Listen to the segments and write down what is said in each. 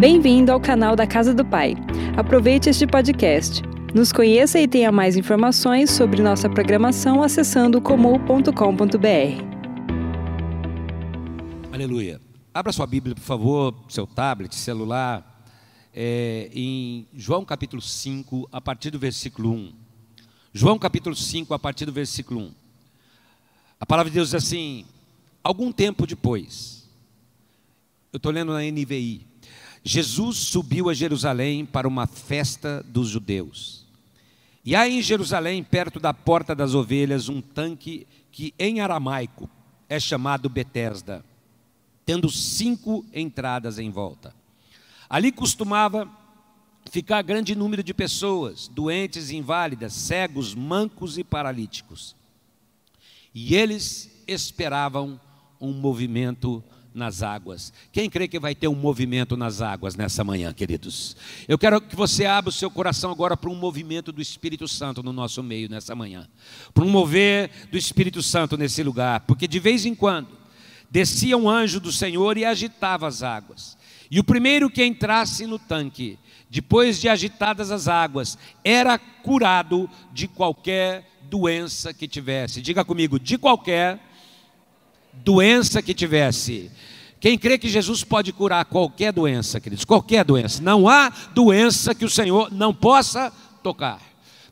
Bem-vindo ao canal da Casa do Pai. Aproveite este podcast. Nos conheça e tenha mais informações sobre nossa programação acessando comum.com.br. Aleluia. Abra sua Bíblia, por favor, seu tablet, celular, é, em João capítulo 5, a partir do versículo 1. João capítulo 5, a partir do versículo 1. A palavra de Deus diz assim: algum tempo depois, eu estou lendo na NVI, Jesus subiu a Jerusalém para uma festa dos judeus. E há em Jerusalém, perto da porta das ovelhas, um tanque que em aramaico é chamado Betesda, tendo cinco entradas em volta. Ali costumava ficar grande número de pessoas, doentes, inválidas, cegos, mancos e paralíticos. E eles esperavam um movimento nas águas. Quem crê que vai ter um movimento nas águas nessa manhã, queridos? Eu quero que você abra o seu coração agora para um movimento do Espírito Santo no nosso meio nessa manhã. Para um mover do Espírito Santo nesse lugar, porque de vez em quando descia um anjo do Senhor e agitava as águas. E o primeiro que entrasse no tanque, depois de agitadas as águas, era curado de qualquer doença que tivesse. Diga comigo, de qualquer doença que tivesse. Quem crê que Jesus pode curar qualquer doença, queridos, qualquer doença. Não há doença que o Senhor não possa tocar.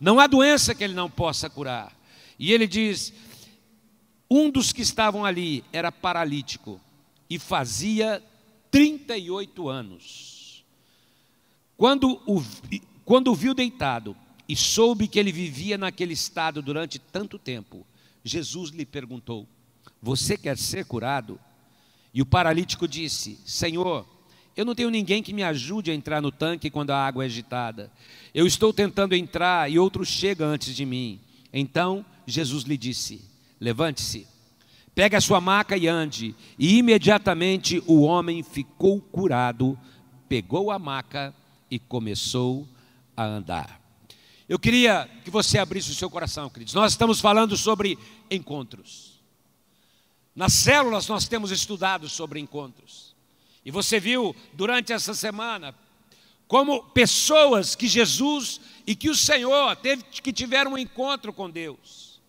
Não há doença que ele não possa curar. E ele diz: um dos que estavam ali era paralítico e fazia 38 anos. Quando o, quando o viu deitado, e soube que ele vivia naquele estado durante tanto tempo, Jesus lhe perguntou: Você quer ser curado? E o paralítico disse: Senhor, eu não tenho ninguém que me ajude a entrar no tanque quando a água é agitada. Eu estou tentando entrar e outro chega antes de mim. Então Jesus lhe disse: Levante-se, pegue a sua maca e ande. E imediatamente o homem ficou curado, pegou a maca e começou a andar. Eu queria que você abrisse o seu coração, queridos. Nós estamos falando sobre encontros. Nas células nós temos estudado sobre encontros. E você viu durante essa semana como pessoas que Jesus e que o Senhor teve que tiveram um encontro com Deus.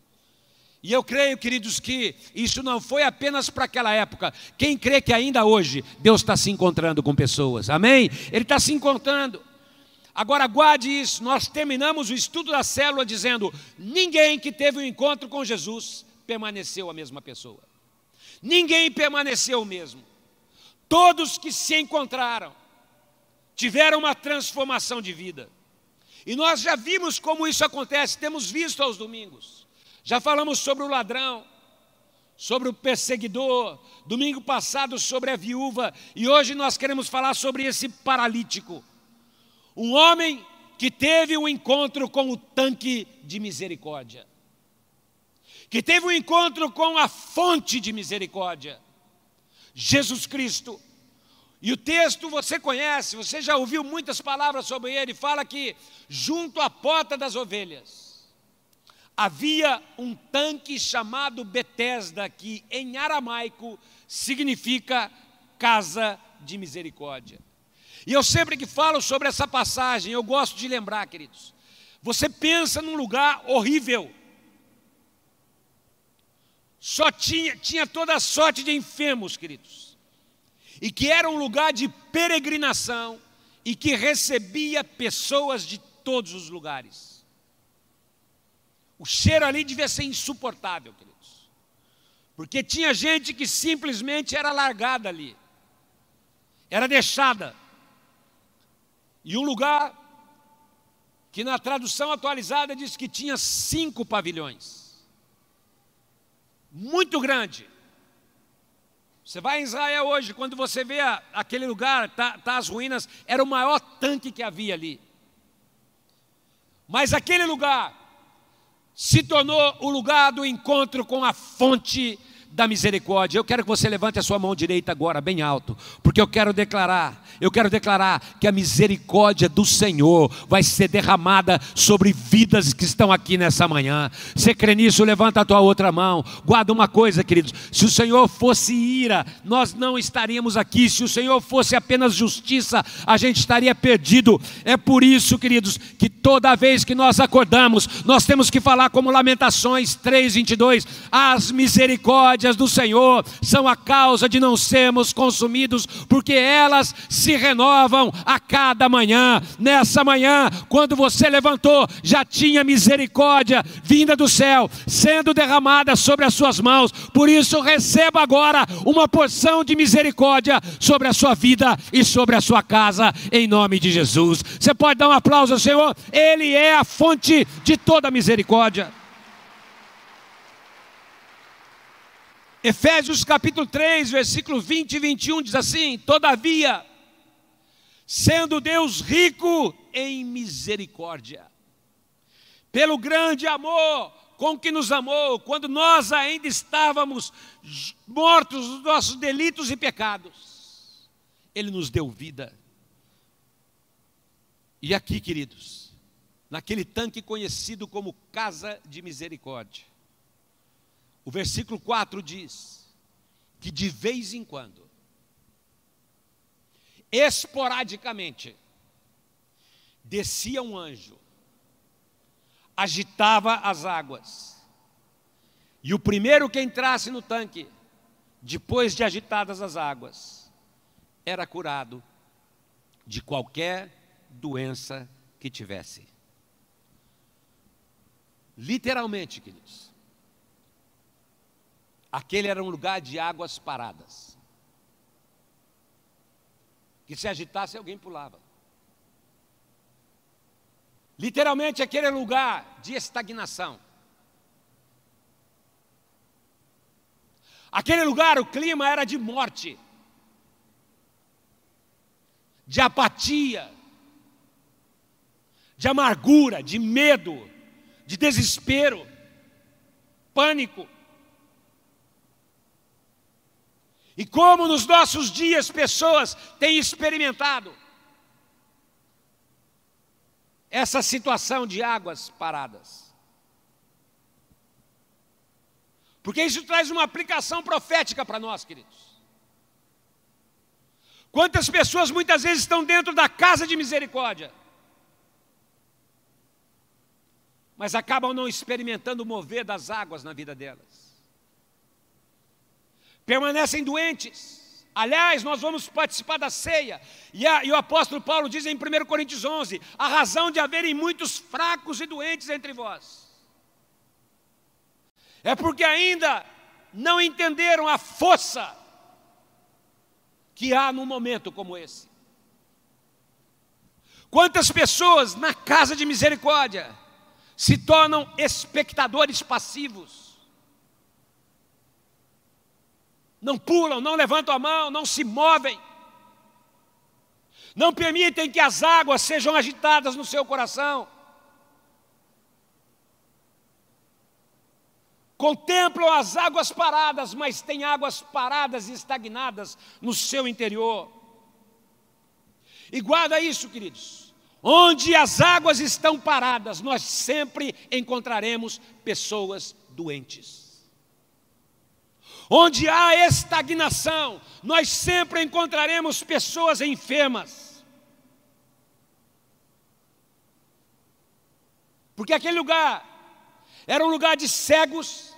E eu creio, queridos, que isso não foi apenas para aquela época. Quem crê que ainda hoje Deus está se encontrando com pessoas, amém? Ele está se encontrando. Agora guarde isso, nós terminamos o estudo da célula dizendo: ninguém que teve um encontro com Jesus permaneceu a mesma pessoa. Ninguém permaneceu o mesmo. Todos que se encontraram tiveram uma transformação de vida. E nós já vimos como isso acontece, temos visto aos domingos. Já falamos sobre o ladrão, sobre o perseguidor, domingo passado sobre a viúva, e hoje nós queremos falar sobre esse paralítico. Um homem que teve um encontro com o tanque de misericórdia, que teve um encontro com a fonte de misericórdia, Jesus Cristo. E o texto você conhece, você já ouviu muitas palavras sobre ele, fala que junto à porta das ovelhas havia um tanque chamado Betesda, que em aramaico significa casa de misericórdia. E eu sempre que falo sobre essa passagem, eu gosto de lembrar, queridos. Você pensa num lugar horrível. Só tinha, tinha toda a sorte de enfermos, queridos. E que era um lugar de peregrinação e que recebia pessoas de todos os lugares. O cheiro ali devia ser insuportável, queridos. Porque tinha gente que simplesmente era largada ali. Era deixada. E um lugar que na tradução atualizada diz que tinha cinco pavilhões. Muito grande. Você vai em Israel hoje, quando você vê aquele lugar, tá, tá as ruínas, era o maior tanque que havia ali. Mas aquele lugar se tornou o lugar do encontro com a fonte, da misericórdia. Eu quero que você levante a sua mão direita agora, bem alto, porque eu quero declarar, eu quero declarar que a misericórdia do Senhor vai ser derramada sobre vidas que estão aqui nessa manhã. Você crê nisso? Levanta a tua outra mão. Guarda uma coisa, queridos: se o Senhor fosse ira, nós não estaríamos aqui. Se o Senhor fosse apenas justiça, a gente estaria perdido. É por isso, queridos, que toda vez que nós acordamos, nós temos que falar como Lamentações 3:22, as misericórdias do Senhor são a causa de não sermos consumidos, porque elas se renovam a cada manhã. Nessa manhã, quando você levantou, já tinha misericórdia vinda do céu, sendo derramada sobre as suas mãos. Por isso, receba agora uma porção de misericórdia sobre a sua vida e sobre a sua casa, em nome de Jesus. Você pode dar um aplauso ao Senhor? Ele é a fonte de toda misericórdia. Efésios capítulo 3, versículo 20 e 21 diz assim: Todavia, sendo Deus rico em misericórdia, pelo grande amor com que nos amou, quando nós ainda estávamos mortos dos nossos delitos e pecados, Ele nos deu vida. E aqui, queridos, naquele tanque conhecido como casa de misericórdia, o versículo 4 diz que de vez em quando, esporadicamente, descia um anjo, agitava as águas, e o primeiro que entrasse no tanque, depois de agitadas as águas, era curado de qualquer doença que tivesse. Literalmente, queridos. Aquele era um lugar de águas paradas. Que se agitasse, alguém pulava. Literalmente, aquele lugar de estagnação. Aquele lugar, o clima era de morte, de apatia, de amargura, de medo, de desespero, pânico. E como nos nossos dias pessoas têm experimentado essa situação de águas paradas. Porque isso traz uma aplicação profética para nós, queridos. Quantas pessoas muitas vezes estão dentro da casa de misericórdia, mas acabam não experimentando o mover das águas na vida delas permanecem doentes. Aliás, nós vamos participar da ceia, e, a, e, o apóstolo Paulo diz em 1 Coríntios 11: a razão de haverem muitos fracos e doentes entre vós, é porque ainda não entenderam a força que há num momento como esse. Quantas pessoas na casa de misericórdia se tornam espectadores passivos, não pulam, não levantam a mão, não se movem, não permitem que as águas sejam agitadas no seu coração. Contemplam as águas paradas, mas tem águas paradas e estagnadas no seu interior. E guarda isso, queridos. Onde as águas estão paradas, nós sempre encontraremos pessoas doentes. Onde há estagnação, nós sempre encontraremos pessoas enfermas. Porque aquele lugar era um lugar de cegos.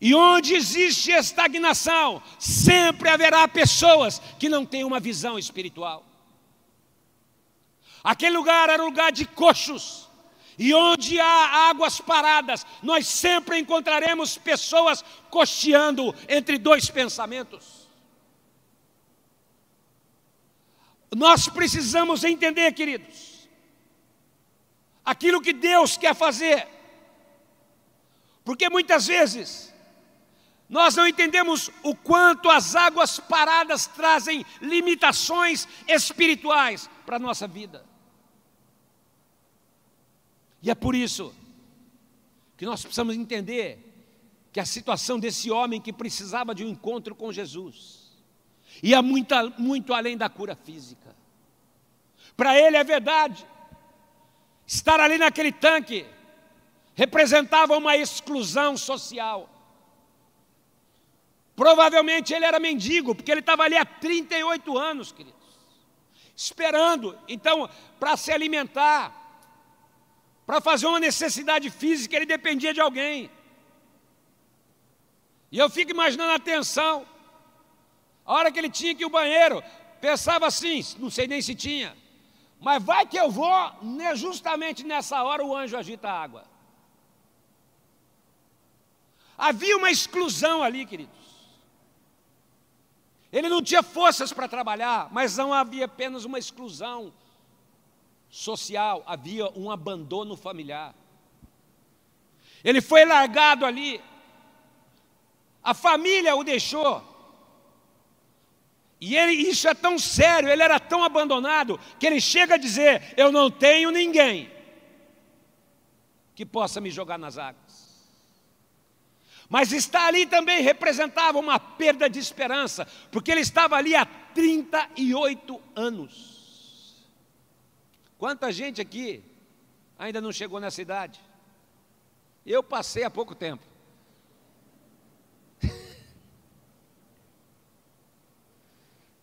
E onde existe estagnação, sempre haverá pessoas que não têm uma visão espiritual. Aquele lugar era um lugar de coxos. E onde há águas paradas, nós sempre encontraremos pessoas cocheando entre dois pensamentos. Nós precisamos entender, queridos, aquilo que Deus quer fazer, porque muitas vezes nós não entendemos o quanto as águas paradas trazem limitações espirituais para a nossa vida. E é por isso que nós precisamos entender que a situação desse homem que precisava de um encontro com Jesus ia muito, muito além da cura física. Para ele é verdade, estar ali naquele tanque representava uma exclusão social. Provavelmente ele era mendigo, porque ele estava ali há 38 anos, queridos, esperando, então, para se alimentar, para fazer uma necessidade física, ele dependia de alguém. E eu fico imaginando a tensão. A hora que ele tinha que ir ao banheiro, pensava assim, não sei nem se tinha, mas vai que eu vou, né, justamente nessa hora o anjo agita a água. Havia uma exclusão ali, queridos. Ele não tinha forças para trabalhar, mas não havia apenas uma exclusão social, havia um abandono familiar. Ele foi largado ali, a família o deixou. E ele, isso é tão sério, ele era tão abandonado, que ele chega a dizer: Eu não tenho ninguém que possa me jogar nas águas. Mas estar ali também representava uma perda de esperança, porque ele estava ali há 38 anos. Quanta gente aqui ainda não chegou nessa idade? Eu passei há pouco tempo.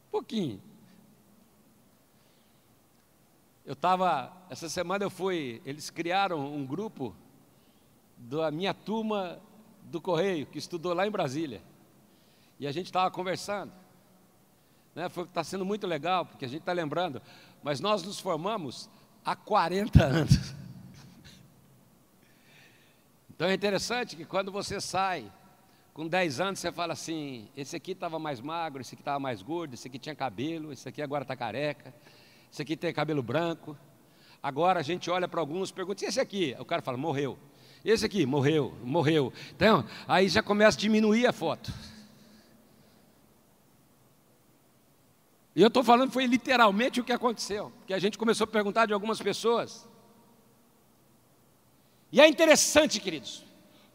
pouquinho. Eu estava, essa semana eu fui, eles criaram um grupo da minha turma do Correio, que estudou lá em Brasília. E a gente estava conversando. Está né? sendo muito legal, porque a gente está lembrando, mas nós nos formamos há 40 anos. Então é interessante que quando você sai com 10 anos você fala assim: esse aqui estava mais magro, esse aqui estava mais gordo, esse aqui tinha cabelo, esse aqui agora está careca, esse aqui tem cabelo branco. Agora a gente olha para alguns e pergunta: e esse aqui? O cara fala: morreu. Esse aqui, morreu, morreu. Então, aí já começa a diminuir a foto. E eu estou falando, foi literalmente o que aconteceu. Porque a gente começou a perguntar de algumas pessoas. E é interessante, queridos,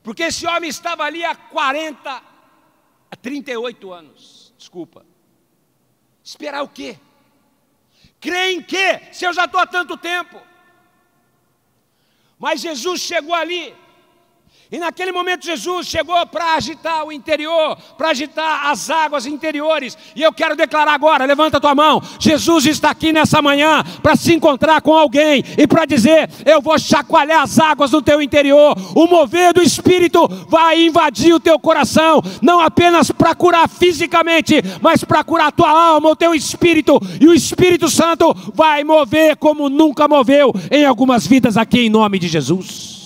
porque esse homem estava ali há 40, há 38 anos. Desculpa. Esperar o quê? Crer em quê? Se eu já estou há tanto tempo. Mas Jesus chegou ali e naquele momento Jesus chegou para agitar o interior, para agitar as águas interiores. E eu quero declarar agora, levanta tua mão. Jesus está aqui nessa manhã para se encontrar com alguém e para dizer: "Eu vou chacoalhar as águas do teu interior. O mover do espírito vai invadir o teu coração, não apenas para curar fisicamente, mas para curar a tua alma, o teu espírito, e o Espírito Santo vai mover como nunca moveu em algumas vidas aqui em nome de Jesus.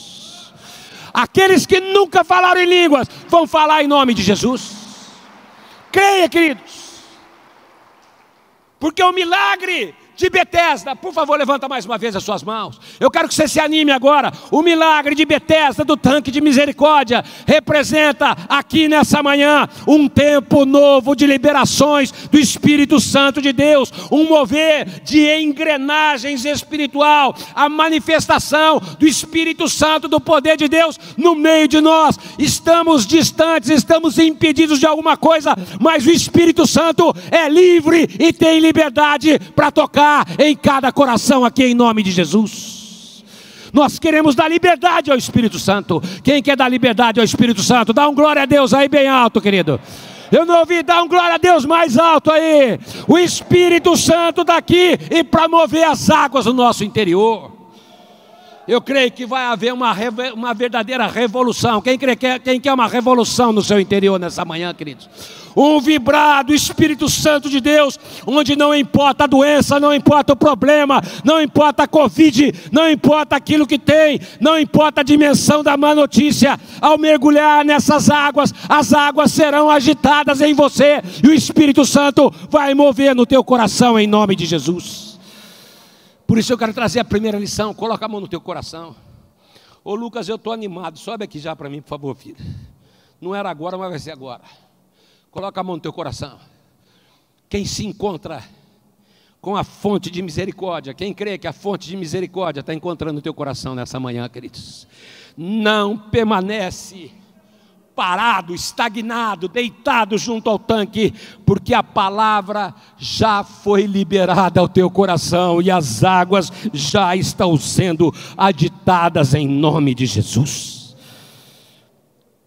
Aqueles que nunca falaram em línguas vão falar em nome de Jesus. Creia, queridos. Porque o milagre de Betesda. Por favor, levanta mais uma vez as suas mãos. Eu quero que você se anime agora. O milagre de Betesda do tanque de misericórdia representa aqui nessa manhã um tempo novo de liberações do Espírito Santo de Deus, um mover de engrenagens espiritual, a manifestação do Espírito Santo do poder de Deus no meio de nós. Estamos distantes, estamos impedidos de alguma coisa, mas o Espírito Santo é livre e tem liberdade para tocar em cada coração aqui em nome de Jesus. Nós queremos dar liberdade ao Espírito Santo. Quem quer dar liberdade ao Espírito Santo? Dá um glória a Deus aí bem alto, querido. Eu não ouvi dar um glória a Deus mais alto aí. O Espírito Santo daqui e para mover as águas no nosso interior. Eu creio que vai haver uma, uma verdadeira revolução. Quem, crê, quem quer uma revolução no seu interior nessa manhã, queridos? um vibrar do Espírito Santo de Deus, onde não importa a doença, não importa o problema, não importa a Covid, não importa aquilo que tem, não importa a dimensão da má notícia, ao mergulhar nessas águas, as águas serão agitadas em você e o Espírito Santo vai mover no teu coração em nome de Jesus. Por isso eu quero trazer a primeira lição, coloca a mão no teu coração. Ô Lucas, eu estou animado, sobe aqui já para mim, por favor, filho. Não era agora, mas vai ser agora. Coloca a mão no teu coração. Quem se encontra com a fonte de misericórdia, quem crê que a fonte de misericórdia está encontrando o teu coração nessa manhã, queridos, não permanece parado, estagnado, deitado junto ao tanque, porque a palavra já foi liberada ao teu coração e as águas já estão sendo aditadas em nome de Jesus.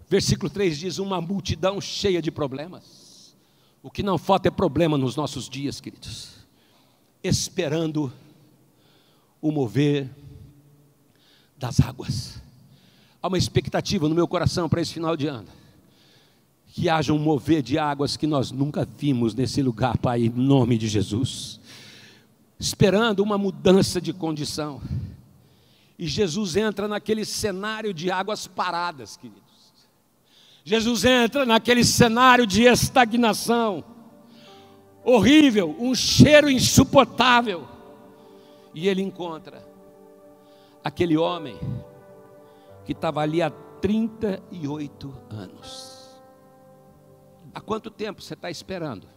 Versículo 3 diz: Uma multidão cheia de problemas. O que não falta é problema nos nossos dias, queridos, esperando o mover das águas. Há uma expectativa no meu coração para esse final de ano. Que haja um mover de águas que nós nunca vimos nesse lugar, Pai, em nome de Jesus. Esperando uma mudança de condição. E Jesus entra naquele cenário de águas paradas, queridos. Jesus entra naquele cenário de estagnação. Horrível, um cheiro insuportável. E ele encontra aquele homem que estava ali há 38 anos. Há quanto tempo você está esperando?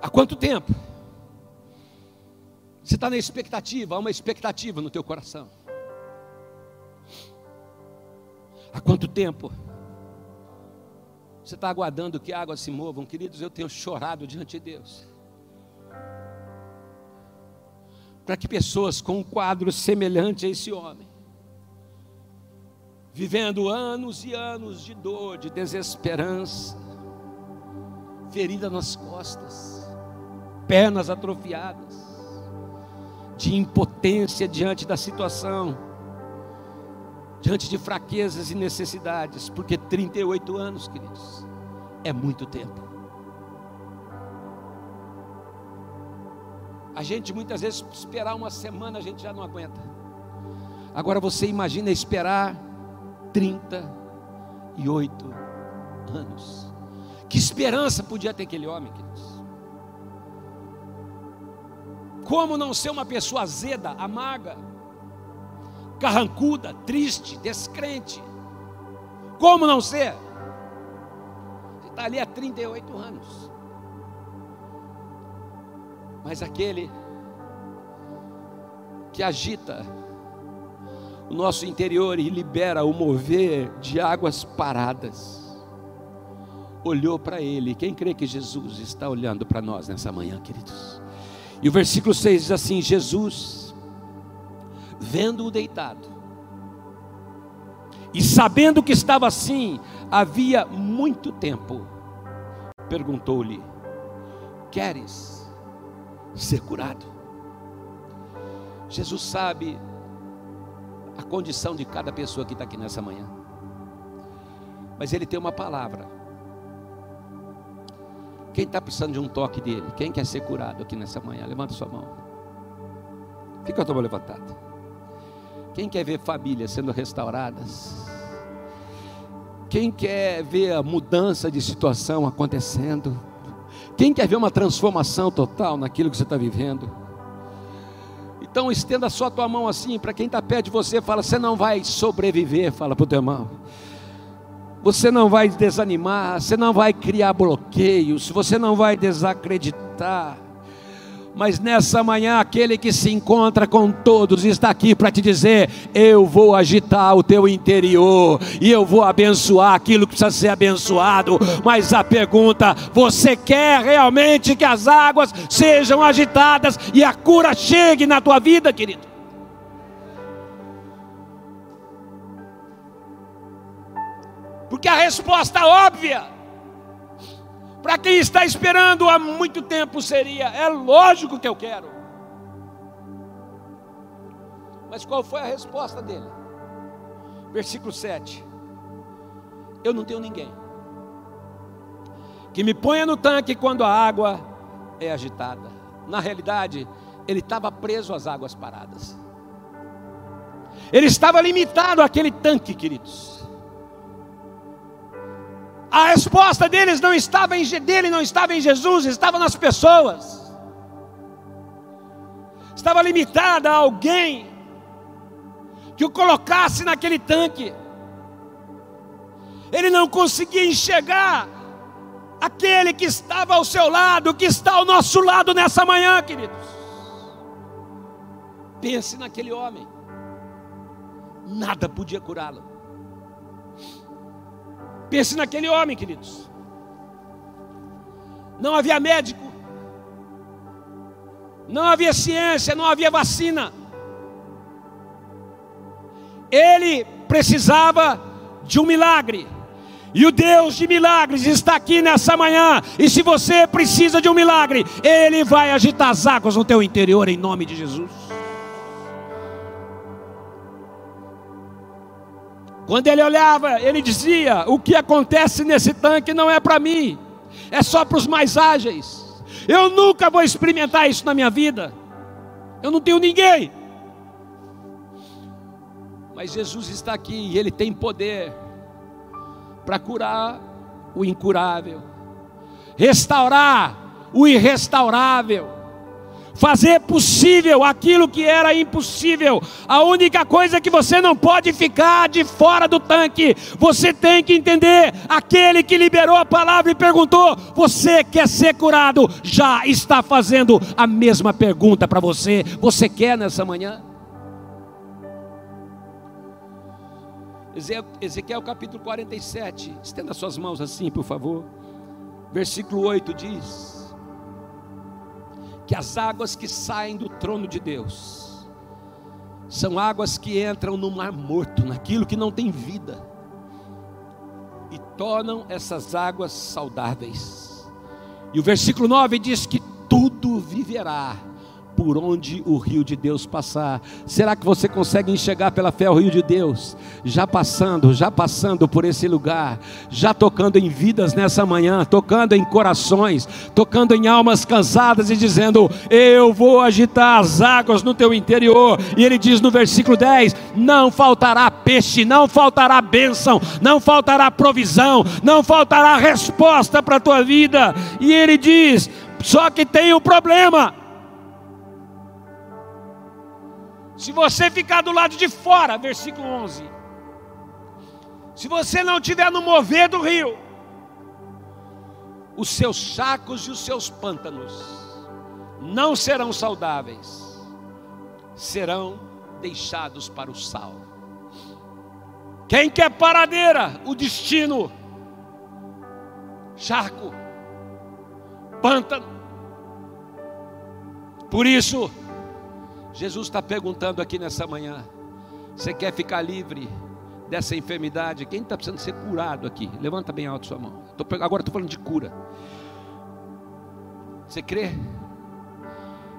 Há quanto tempo? Você está na expectativa, há uma expectativa no teu coração. Há quanto tempo? Você está aguardando que águas se movam, queridos? Eu tenho chorado diante de Deus. Para que pessoas com um quadro semelhante a esse homem, vivendo anos e anos de dor, de desesperança, ferida nas costas, pernas atrofiadas, de impotência diante da situação, diante de fraquezas e necessidades, porque 38 anos, queridos, é muito tempo. A gente muitas vezes esperar uma semana a gente já não aguenta. Agora você imagina esperar 38 anos. Que esperança podia ter aquele homem, queridos? Como não ser uma pessoa azeda, amarga, carrancuda, triste, descrente? Como não ser? Você está ali há 38 anos. Mas aquele que agita o nosso interior e libera o mover de águas paradas, olhou para ele. Quem crê que Jesus está olhando para nós nessa manhã, queridos? E o versículo 6 diz assim: Jesus, vendo-o deitado, e sabendo que estava assim havia muito tempo, perguntou-lhe: Queres ser curado. Jesus sabe a condição de cada pessoa que está aqui nessa manhã, mas Ele tem uma palavra. Quem está precisando de um toque dele? Quem quer ser curado aqui nessa manhã? Levanta sua mão. Fica a tua mão levantada. Quem quer ver famílias sendo restauradas? Quem quer ver a mudança de situação acontecendo? Quem quer ver uma transformação total naquilo que você está vivendo? Então estenda só a tua mão assim, para quem está perto de você, fala, você não vai sobreviver, fala para o teu irmão. Você não vai desanimar, você não vai criar bloqueios, você não vai desacreditar mas nessa manhã aquele que se encontra com todos está aqui para te dizer: eu vou agitar o teu interior e eu vou abençoar aquilo que precisa ser abençoado. Mas a pergunta: você quer realmente que as águas sejam agitadas e a cura chegue na tua vida, querido? Porque a resposta óbvia para quem está esperando há muito tempo seria: é lógico que eu quero. Mas qual foi a resposta dele? Versículo 7. Eu não tenho ninguém que me ponha no tanque quando a água é agitada. Na realidade, ele estava preso às águas paradas. Ele estava limitado àquele tanque, queridos. A resposta deles não estava em dele, não estava em Jesus, estava nas pessoas. Estava limitada a alguém que o colocasse naquele tanque. Ele não conseguia enxergar aquele que estava ao seu lado, que está ao nosso lado nessa manhã, queridos. Pense naquele homem. Nada podia curá-lo. Pense naquele homem, queridos. Não havia médico, não havia ciência, não havia vacina. Ele precisava de um milagre. E o Deus de milagres está aqui nessa manhã. E se você precisa de um milagre, Ele vai agitar as águas no teu interior em nome de Jesus. Quando ele olhava, ele dizia: O que acontece nesse tanque não é para mim, é só para os mais ágeis. Eu nunca vou experimentar isso na minha vida. Eu não tenho ninguém. Mas Jesus está aqui e Ele tem poder para curar o incurável, restaurar o irrestaurável, fazer possível aquilo que era impossível. A única coisa que você não pode ficar de fora do tanque, você tem que entender: aquele que liberou a palavra e perguntou, você quer ser curado, já está fazendo a mesma pergunta para você. Você quer nessa manhã? Ezequiel capítulo 47, estenda suas mãos assim, por favor. Versículo 8 diz: Que as águas que saem do trono de Deus são águas que entram no mar morto, naquilo que não tem vida, e tornam essas águas saudáveis. E o versículo 9 diz que tudo viverá por onde o rio de Deus passar. Será que você consegue enxergar pela fé o rio de Deus? Já passando, já passando por esse lugar, já tocando em vidas nessa manhã, tocando em corações, tocando em almas cansadas e dizendo: Eu vou agitar as águas no teu interior. E ele diz no versículo 10: Não faltará peixe, não faltará bênção, não faltará provisão, não faltará resposta para a tua vida. E ele diz: Só que tem um problema Se você ficar do lado de fora, versículo 11. Se você não estiver no mover do rio, os seus sacos e os seus pântanos não serão saudáveis, serão deixados para o sal. Quem quer paradeira, o destino, charco, pântano. Por isso, Jesus está perguntando aqui nessa manhã: você quer ficar livre dessa enfermidade? Quem está precisando ser curado aqui? Levanta bem alto sua mão. Tô, agora estou falando de cura. Você crê?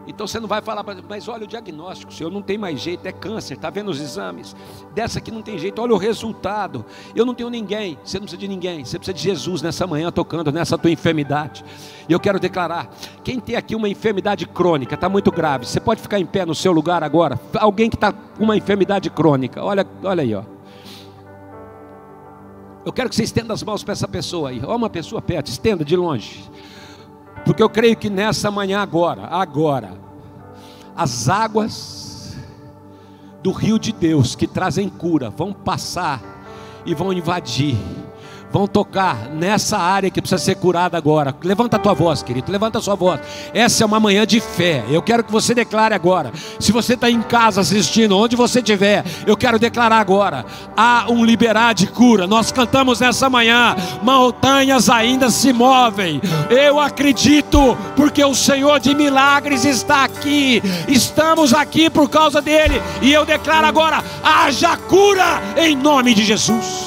Então você não vai falar, mas olha o diagnóstico, senhor, não tem mais jeito, é câncer, está vendo os exames? Dessa aqui não tem jeito, olha o resultado. Eu não tenho ninguém, você não precisa de ninguém, você precisa de Jesus nessa manhã tocando nessa tua enfermidade. E eu quero declarar: quem tem aqui uma enfermidade crônica, está muito grave, você pode ficar em pé no seu lugar agora. Alguém que está com uma enfermidade crônica, olha, olha aí, ó. Eu quero que você estenda as mãos para essa pessoa aí. Olha uma pessoa perto, estenda de longe. Porque eu creio que nessa manhã agora, agora, as águas do rio de Deus que trazem cura vão passar e vão invadir vão tocar nessa área que precisa ser curada agora. Levanta a tua voz, querido, levanta a sua voz. Essa é uma manhã de fé. Eu quero que você declare agora. Se você está em casa assistindo, onde você estiver, eu quero declarar agora. Há um liberar de cura. Nós cantamos nessa manhã. Montanhas ainda se movem. Eu acredito, porque o Senhor de milagres está aqui. Estamos aqui por causa dele. E eu declaro agora: haja cura em nome de Jesus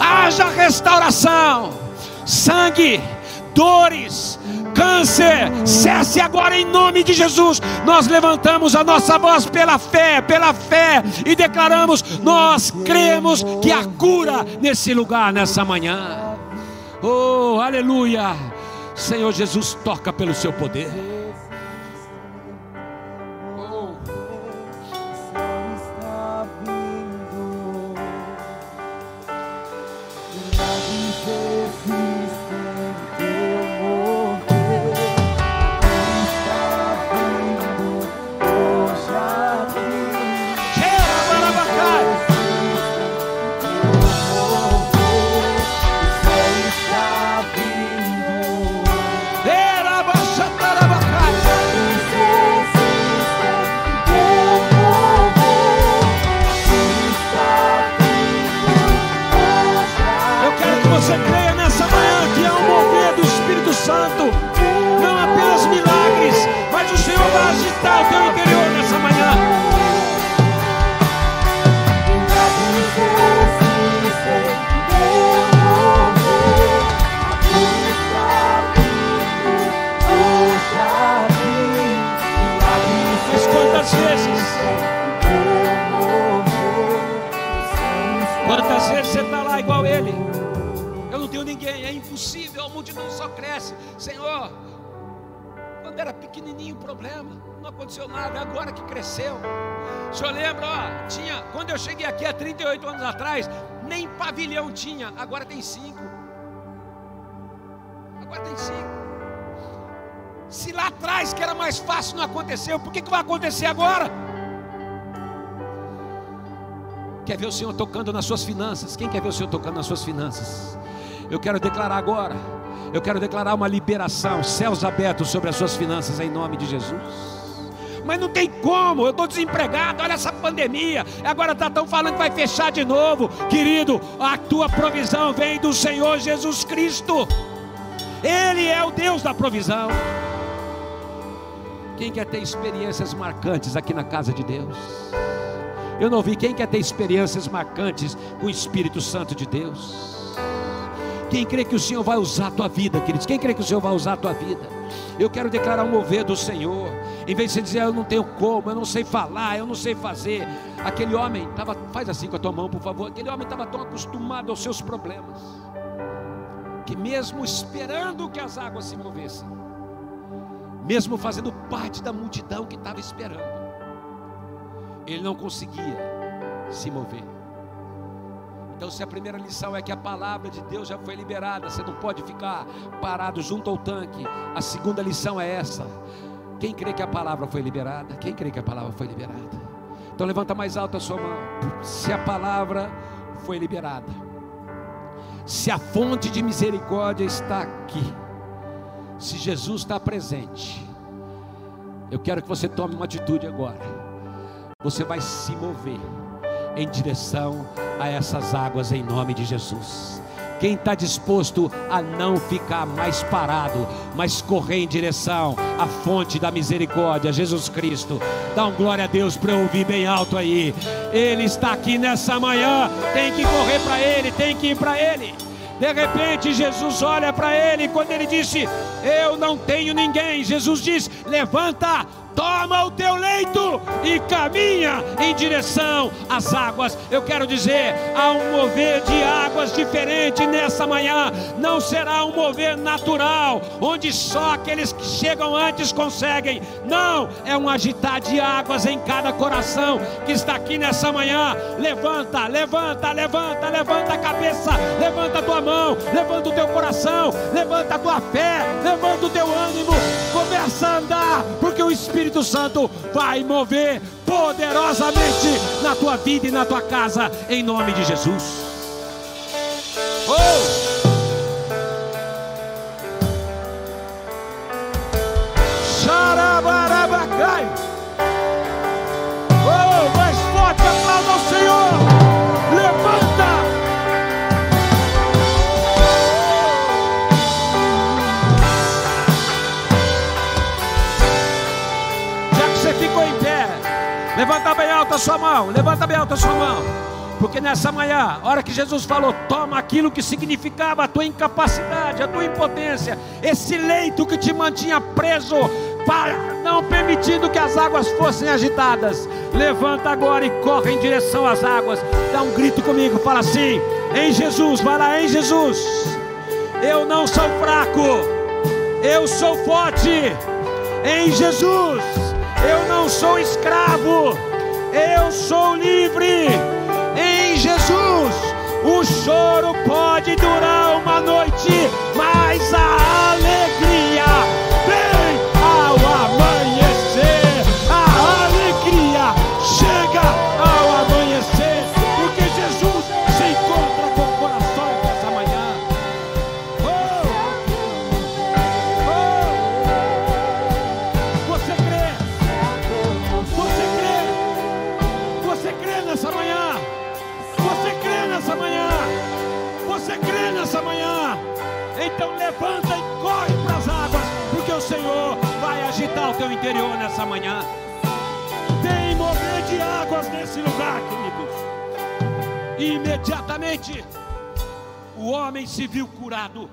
haja restauração, sangue, dores, câncer, cesse agora em nome de Jesus. Nós levantamos a nossa voz pela fé, pela fé, e declaramos: nós cremos que há cura nesse lugar, nessa manhã. Oh, aleluia! Senhor Jesus, toca pelo seu poder. Fácil não aconteceu, por que, que vai acontecer agora? Quer ver o Senhor tocando nas suas finanças? Quem quer ver o Senhor tocando nas suas finanças? Eu quero declarar agora. Eu quero declarar uma liberação, céus abertos sobre as suas finanças em nome de Jesus. Mas não tem como, eu estou desempregado, olha essa pandemia. Agora estão tá falando que vai fechar de novo. Querido, a tua provisão vem do Senhor Jesus Cristo. Ele é o Deus da provisão. Quem quer ter experiências marcantes aqui na casa de Deus? Eu não vi quem quer ter experiências marcantes com o Espírito Santo de Deus. Quem crê que o Senhor vai usar a tua vida, queridos? Quem crê que o Senhor vai usar a tua vida? Eu quero declarar um mover do Senhor. Em vez de você dizer, eu não tenho como, eu não sei falar, eu não sei fazer. Aquele homem estava, faz assim com a tua mão, por favor. Aquele homem estava tão acostumado aos seus problemas, que mesmo esperando que as águas se movessem, mesmo fazendo parte da multidão que estava esperando, ele não conseguia se mover. Então, se a primeira lição é que a palavra de Deus já foi liberada, você não pode ficar parado junto ao tanque. A segunda lição é essa: quem crê que a palavra foi liberada? Quem crê que a palavra foi liberada? Então, levanta mais alto a sua mão. Se a palavra foi liberada, se a fonte de misericórdia está aqui, se Jesus está presente, eu quero que você tome uma atitude agora você vai se mover em direção a essas águas em nome de Jesus. Quem está disposto a não ficar mais parado, mas correr em direção à fonte da misericórdia, Jesus Cristo. Dá um glória a Deus para eu ouvir bem alto aí. Ele está aqui nessa manhã. Tem que correr para Ele, tem que ir para Ele. De repente, Jesus olha para ele quando ele disse: Eu não tenho ninguém. Jesus diz: Levanta, toma o teu leito e caminha em direção às águas. Eu quero dizer, há um mover de águas diferente nessa manhã. Não será um mover natural, onde só aqueles que chegam antes conseguem. Não, é um agitar de águas em cada coração que está aqui nessa manhã. Levanta, levanta, levanta, levanta a cabeça, levanta a tua mão, levanta o teu coração, levanta a tua fé, levanta o teu ânimo. Começa a andar, porque o Espírito Espírito Santo vai mover poderosamente na tua vida e na tua casa, em nome de Jesus. Oh! Oh, alta sua mão, levanta bem alta sua mão. Porque nessa manhã, a hora que Jesus falou, toma aquilo que significava a tua incapacidade, a tua impotência, esse leito que te mantinha preso, para não permitindo que as águas fossem agitadas. Levanta agora e corre em direção às águas. Dá um grito comigo, fala assim: em Jesus, vai lá, em Jesus. Eu não sou fraco, eu sou forte. Em Jesus eu não sou escravo, eu sou livre. Em Jesus, o choro pode durar uma noite, mas a alegria nessa manhã. Tem mover de águas nesse lugar, queridos. E imediatamente o homem se viu curado,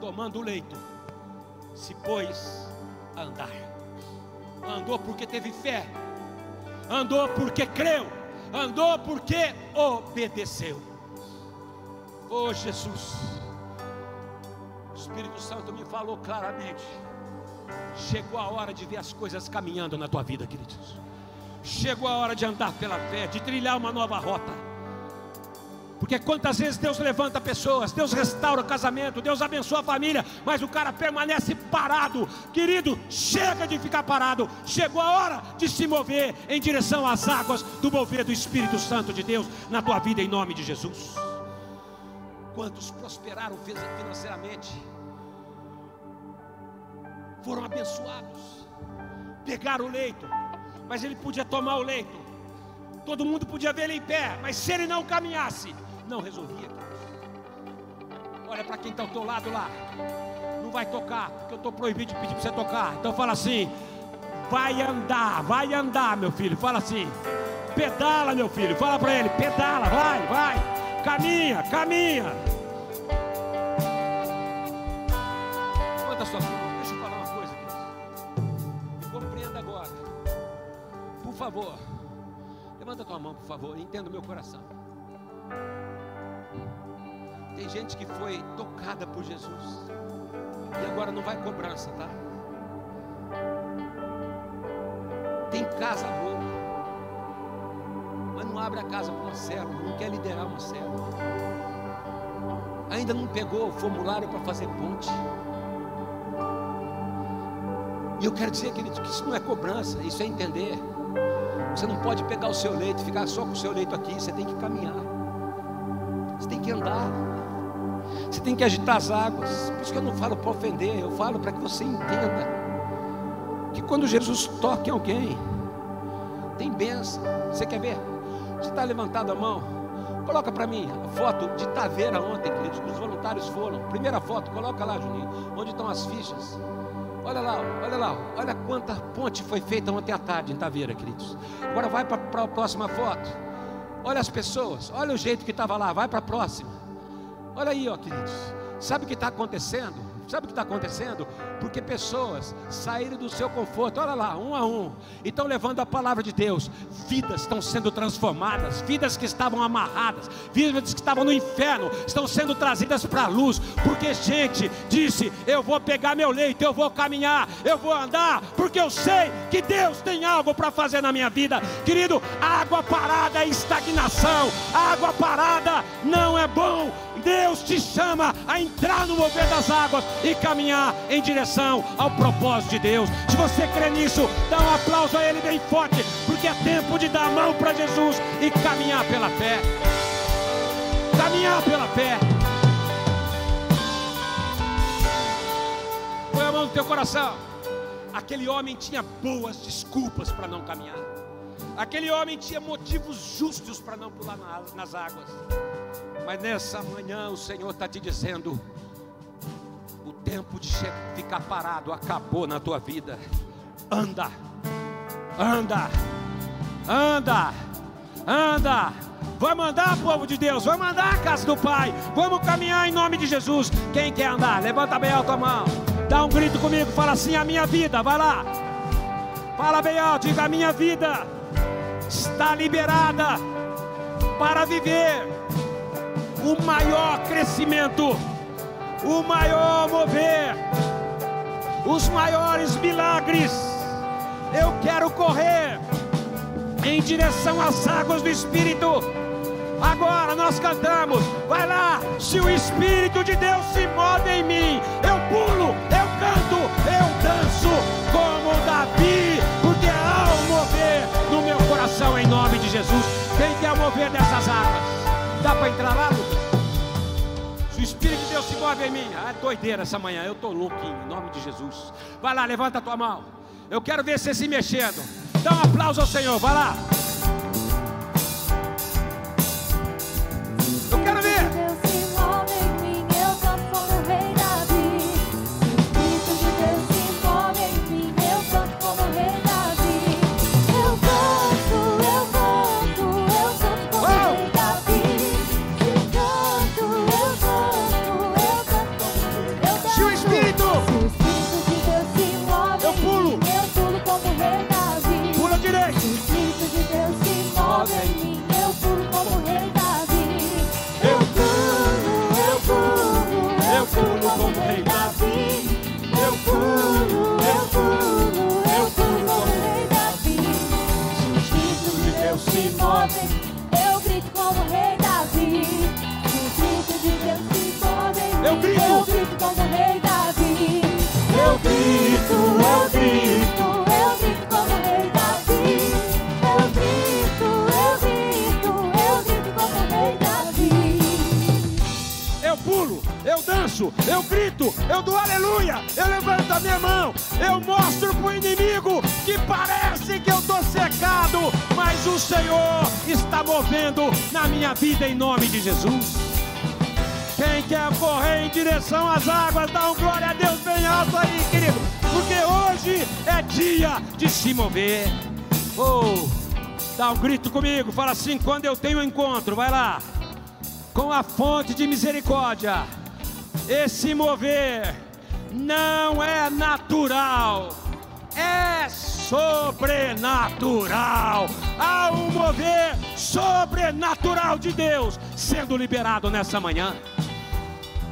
tomando o leito, se pôs a andar andou porque teve fé, andou porque creu, andou porque obedeceu. Oh Jesus, Espírito Santo me falou claramente. Chegou a hora de ver as coisas caminhando na tua vida, queridos. Chegou a hora de andar pela fé, de trilhar uma nova rota. Porque quantas vezes Deus levanta pessoas, Deus restaura o casamento, Deus abençoa a família, mas o cara permanece parado. Querido, chega de ficar parado. Chegou a hora de se mover em direção às águas do mover do Espírito Santo de Deus na tua vida em nome de Jesus. Quantos prosperaram financeiramente? Foram abençoados. Pegaram o leito, mas ele podia tomar o leito. Todo mundo podia ver ele em pé, mas se ele não caminhasse, não resolvia. Olha para quem está ao teu lado lá. Não vai tocar, porque eu estou proibido de pedir para você tocar. Então fala assim: vai andar, vai andar, meu filho. Fala assim: pedala, meu filho. Fala para ele: pedala, vai, vai. Caminha, caminha. Favor. Levanta tua mão, por favor. Entenda o meu coração. Tem gente que foi tocada por Jesus e agora não vai cobrança, tá? Tem casa boa, mas não abre a casa para uma célula, não quer liderar uma célula. Ainda não pegou o formulário para fazer ponte. E eu quero dizer, que isso não é cobrança, isso é entender. Você não pode pegar o seu leito, ficar só com o seu leito aqui, você tem que caminhar. Você tem que andar. Você tem que agitar as águas. Por isso que eu não falo para ofender, eu falo para que você entenda que quando Jesus toca em alguém, tem bênção. Você quer ver? Você está levantado a mão? Coloca para mim a foto de Taveira ontem, queridos, que os voluntários foram. Primeira foto, coloca lá, Juninho, onde estão as fichas. Olha lá, olha lá, olha quanta ponte foi feita ontem à tarde em Taveira, queridos. Agora vai para a próxima foto. Olha as pessoas, olha o jeito que estava lá, vai para a próxima. Olha aí, ó, queridos. Sabe o que está acontecendo? Sabe o que está acontecendo? Porque pessoas saíram do seu conforto, olha lá, um a um, e estão levando a palavra de Deus. Vidas estão sendo transformadas, vidas que estavam amarradas, vidas que estavam no inferno, estão sendo trazidas para a luz, porque gente disse: Eu vou pegar meu leito, eu vou caminhar, eu vou andar, porque eu sei que Deus tem algo para fazer na minha vida. Querido, água parada é estagnação, água parada não é bom. Deus te chama a entrar no mover das águas e caminhar em direção ao propósito de Deus. Se você crê nisso, dá um aplauso a Ele bem forte, porque é tempo de dar a mão para Jesus e caminhar pela fé. Caminhar pela fé. Põe a mão no teu coração. Aquele homem tinha boas desculpas para não caminhar. Aquele homem tinha motivos justos para não pular nas águas. Mas nessa manhã o Senhor está te dizendo: o tempo de ficar parado acabou na tua vida. Anda, anda, anda, anda. Vamos andar, povo de Deus. Vamos andar, casa do Pai. Vamos caminhar em nome de Jesus. Quem quer andar, levanta bem alto a mão. Dá um grito comigo. Fala assim: a minha vida. Vai lá. Fala bem alto. Diga: a minha vida está liberada para viver o maior crescimento, o maior mover, os maiores milagres. Eu quero correr em direção às águas do Espírito. Agora nós cantamos, vai lá, se o Espírito de Deus se move em mim, eu pulo, eu canto, eu danço como Davi, porque há um mover no meu coração em nome de Jesus. Quem quer mover dessas águas? Dá para entrar lá, o Espírito de Deus se move em mim, ah, é doideira essa manhã, eu estou louquinho, em nome de Jesus. Vai lá, levanta a tua mão. Eu quero ver você se mexendo. Dá um aplauso ao Senhor, vai lá. Mover. Oh, dá um grito comigo, fala assim: quando eu tenho um encontro, vai lá com a fonte de misericórdia. Esse mover não é natural, é sobrenatural. Há um mover sobrenatural de Deus sendo liberado nessa manhã.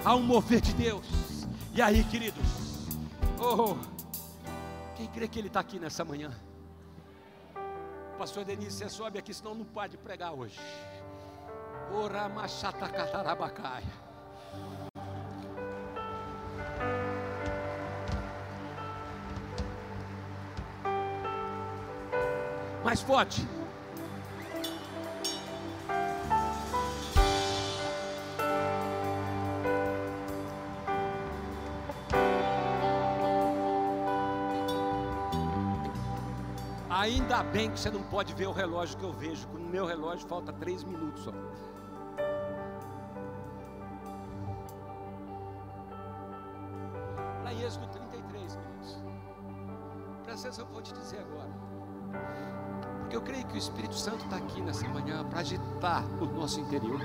Há um mover de Deus. E aí, queridos? Oh, quem crê que Ele está aqui nessa manhã? Pastor Denise, você sobe aqui, senão não pode pregar hoje. Oramachatacatarabacaia. Mais forte. Ainda bem que você não pode ver o relógio que eu vejo, que no meu relógio falta três minutos só. Lá em Êxodo 33, queridos. Presta atenção eu vou te dizer agora. Porque eu creio que o Espírito Santo está aqui nessa manhã para agitar o nosso interior.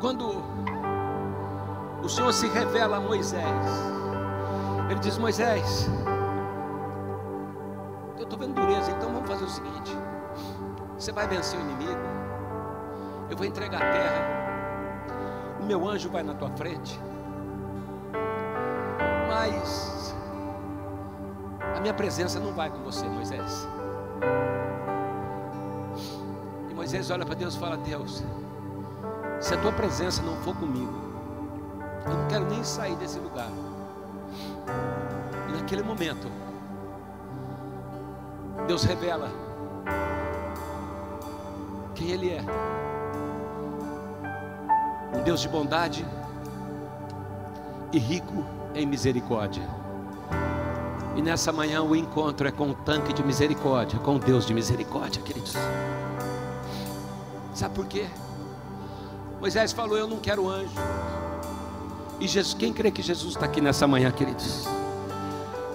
Quando o Senhor se revela a Moisés, ele diz: Moisés, eu estou vendo dureza, então vamos fazer o seguinte: você vai vencer o inimigo, eu vou entregar a terra, o meu anjo vai na tua frente, mas a minha presença não vai com você, Moisés. E Moisés olha para Deus e fala: Deus, se a tua presença não for comigo, eu não quero nem sair desse lugar. E naquele momento, Deus revela quem Ele é. Um Deus de bondade e rico em misericórdia. E nessa manhã o encontro é com o tanque de misericórdia, com o Deus de misericórdia, queridos. Sabe por quê? Moisés falou: Eu não quero anjo. E Jesus, quem crê que Jesus está aqui nessa manhã, queridos?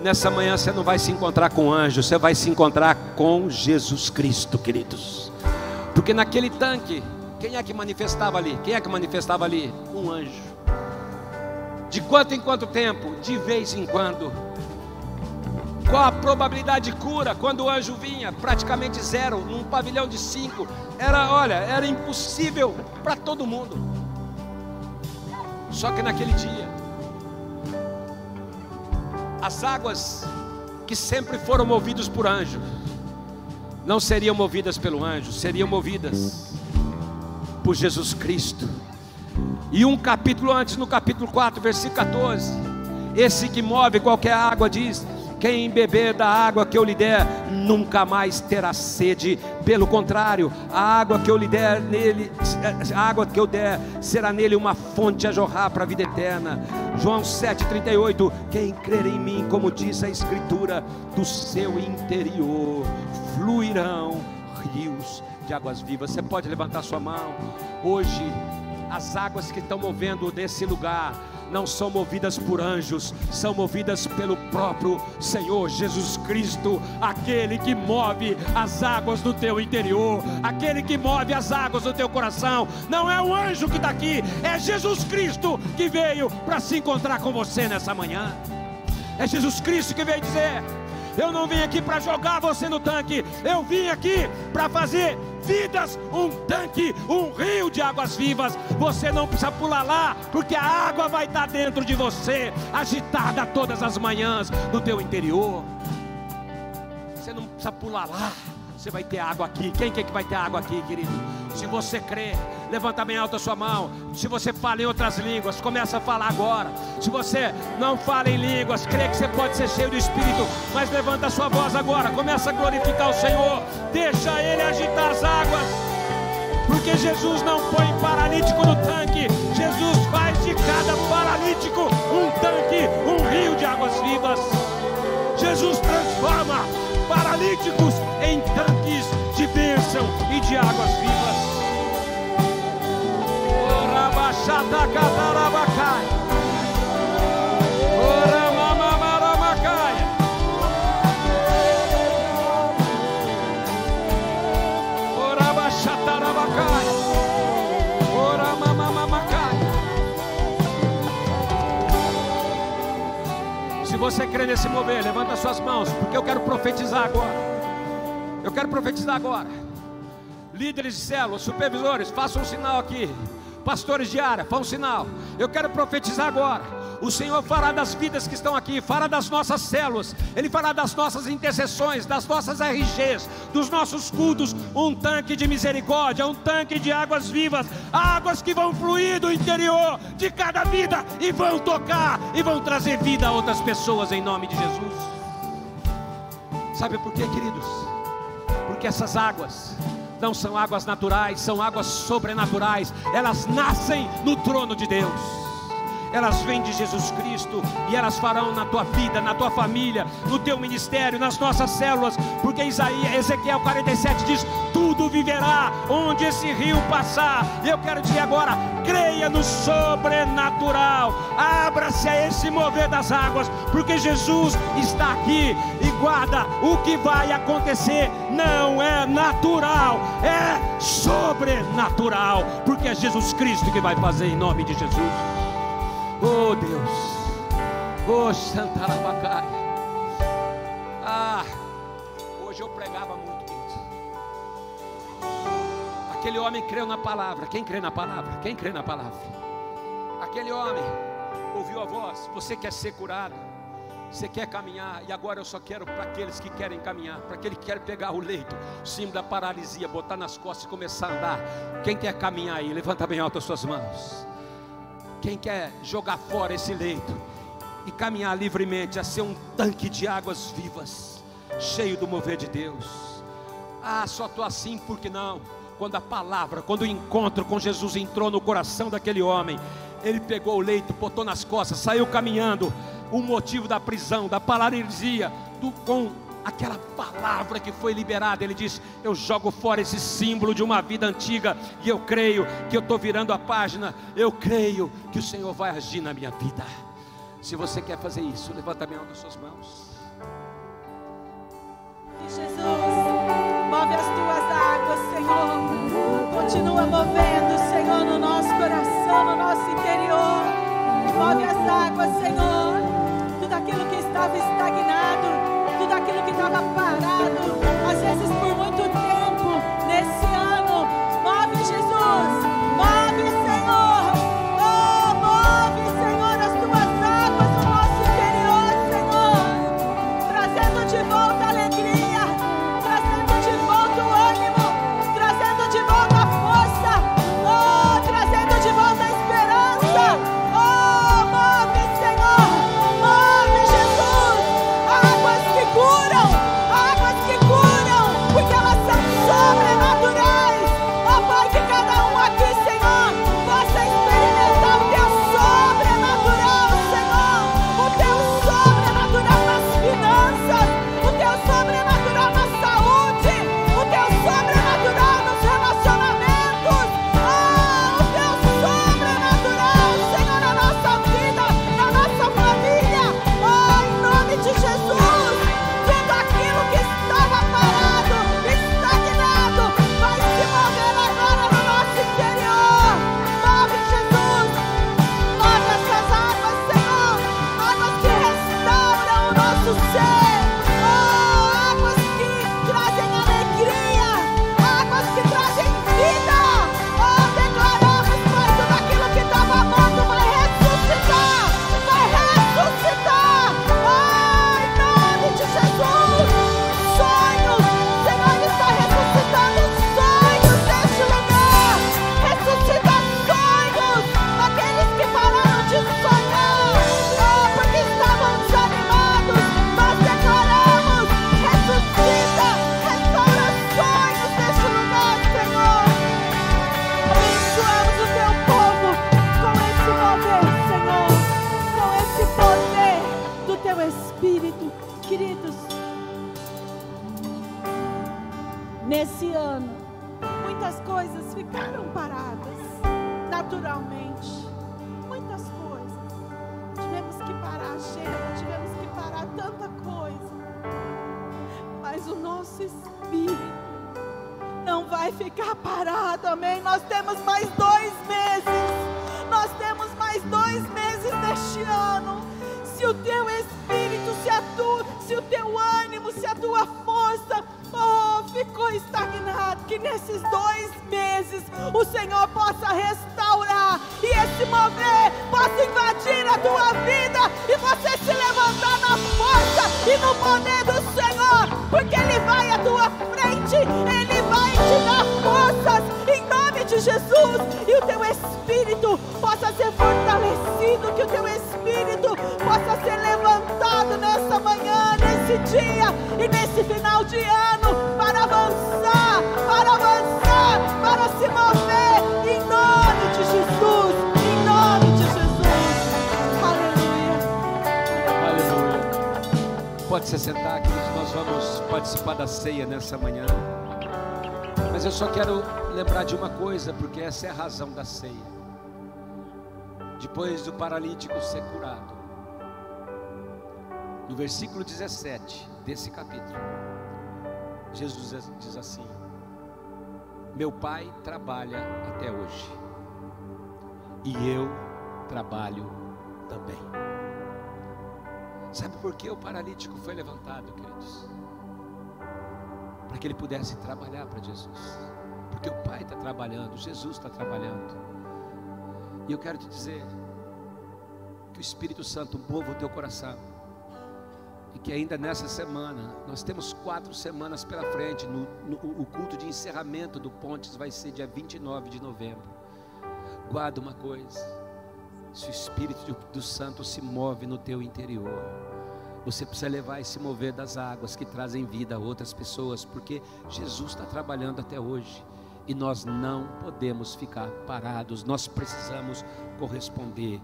Nessa manhã você não vai se encontrar com anjo, você vai se encontrar com Jesus Cristo, queridos. Porque naquele tanque, quem é que manifestava ali? Quem é que manifestava ali? Um anjo. De quanto em quanto tempo? De vez em quando. Qual a probabilidade de cura quando o anjo vinha? Praticamente zero, num pavilhão de cinco. Era, olha, era impossível para todo mundo. Só que naquele dia, as águas que sempre foram movidas por anjos, não seriam movidas pelo anjo, seriam movidas por Jesus Cristo. E um capítulo antes, no capítulo 4, versículo 14, esse que move qualquer água diz: quem beber da água que eu lhe der, nunca mais terá sede. Pelo contrário, a água que eu lhe der nele, a água que eu der, será nele uma fonte a jorrar para a vida eterna. João 7,38: Quem crer em mim, como diz a Escritura, do seu interior fluirão rios de águas vivas. Você pode levantar sua mão. Hoje, as águas que estão movendo nesse lugar não são movidas por anjos, são movidas pelo próprio Senhor Jesus Cristo, aquele que move as águas do teu interior, aquele que move as águas do teu coração. Não é o anjo que está aqui, é Jesus Cristo que veio para se encontrar com você nessa manhã. É Jesus Cristo que veio dizer: Eu não vim aqui para jogar você no tanque, eu vim aqui para fazer vidas, um tanque, um rio de águas vivas. Você não precisa pular lá, porque a água vai estar dentro de você, agitada todas as manhãs no teu interior. Você não precisa pular lá. Você vai ter água aqui. Quem quer que vai ter água aqui, querido? Se você crê, levanta bem alta a sua mão. Se você fala em outras línguas, começa a falar agora. Se você não fala em línguas, crê que você pode ser cheio do Espírito, mas levanta a sua voz agora. Começa a glorificar o Senhor. Deixa Ele agitar as águas. Porque Jesus não põe paralítico no tanque. Jesus faz de cada paralítico um tanque, um rio de águas vivas. Jesus transforma paralíticos em tanques de bênção e de águas vivas. Orabachatacatarabacai. Crê nesse mover, levanta suas mãos, porque eu quero profetizar agora. Eu quero profetizar agora. Líderes de células, supervisores, façam um sinal aqui. Pastores de área, façam um sinal. Eu quero profetizar agora. O Senhor fará das vidas que estão aqui, fará das nossas células, Ele fará das nossas intercessões, das nossas RGs, dos nossos cultos, um tanque de misericórdia, um tanque de águas vivas, águas que vão fluir do interior de cada vida e vão tocar e vão trazer vida a outras pessoas em nome de Jesus. Sabe por quê, queridos? Porque essas águas não são águas naturais, são águas sobrenaturais. Elas nascem no trono de Deus. Elas vêm de Jesus Cristo e elas farão na tua vida, na tua família, no teu ministério, nas nossas células, porque Isaías, Ezequiel 47 diz: tudo viverá onde esse rio passar. E eu quero dizer agora: creia no sobrenatural, abra-se a esse mover das águas, porque Jesus está aqui e guarda o que vai acontecer. Não é natural, é sobrenatural, porque é Jesus Cristo que vai fazer em nome de Jesus. Oh Deus, oh Santarabacai. Ah, hoje eu pregava muito. Aquele homem creu na palavra. Quem crê na palavra? Quem crê na palavra? Aquele homem ouviu a voz. Você quer ser curado? Você quer caminhar? E agora eu só quero para aqueles que querem caminhar, para aquele que quer pegar o leito, o símbolo da paralisia, botar nas costas e começar a andar. Quem quer caminhar aí? Levanta bem alto as suas mãos. Quem quer jogar fora esse leito e caminhar livremente a ser um tanque de águas vivas, cheio do mover de Deus. Ah, só estou assim porque não. Quando a palavra, quando o encontro com Jesus entrou no coração daquele homem, ele pegou o leito, botou nas costas, saiu caminhando. O motivo da prisão, da paralisia, do, com aquela palavra que foi liberada. Ele diz: Eu jogo fora esse símbolo de uma vida antiga, e eu creio que eu estou virando a página. Eu creio que o Senhor vai agir na minha vida. Se você quer fazer isso, levanta bem alto as suas mãos. Jesus, move as tuas águas, Senhor. Continua movendo, Senhor, no nosso coração, no nosso interior. Move as águas, Senhor. Tudo aquilo que estava estagnado, tudo aquilo que estava parado, às vezes por muito Pode se sentar, queridos, nós vamos participar da ceia nessa manhã. Mas eu só quero lembrar de uma coisa, porque essa é a razão da ceia. Depois do paralítico ser curado, no versículo 17 desse capítulo, Jesus diz assim: Meu pai trabalha até hoje, e eu trabalho também. Sabe por que o paralítico foi levantado, queridos? Para que ele pudesse trabalhar para Jesus. Porque o Pai está trabalhando, Jesus está trabalhando. E eu quero te dizer que o Espírito Santo mova o teu coração. E que ainda nessa semana, nós temos quatro semanas pela frente. No, no, o culto de encerramento do Pontes vai ser dia 29 de novembro. Guarda uma coisa: se o Espírito do Santo se move no teu interior, você precisa levar esse mover das águas que trazem vida a outras pessoas, porque Jesus está trabalhando até hoje e nós não podemos ficar parados, nós precisamos corresponder.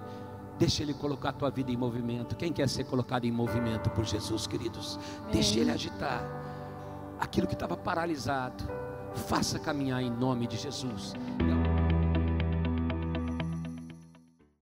Deixa Ele colocar a tua vida em movimento. Quem quer ser colocado em movimento por Jesus, queridos? Deixa Ele agitar aquilo que estava paralisado. Faça caminhar em nome de Jesus.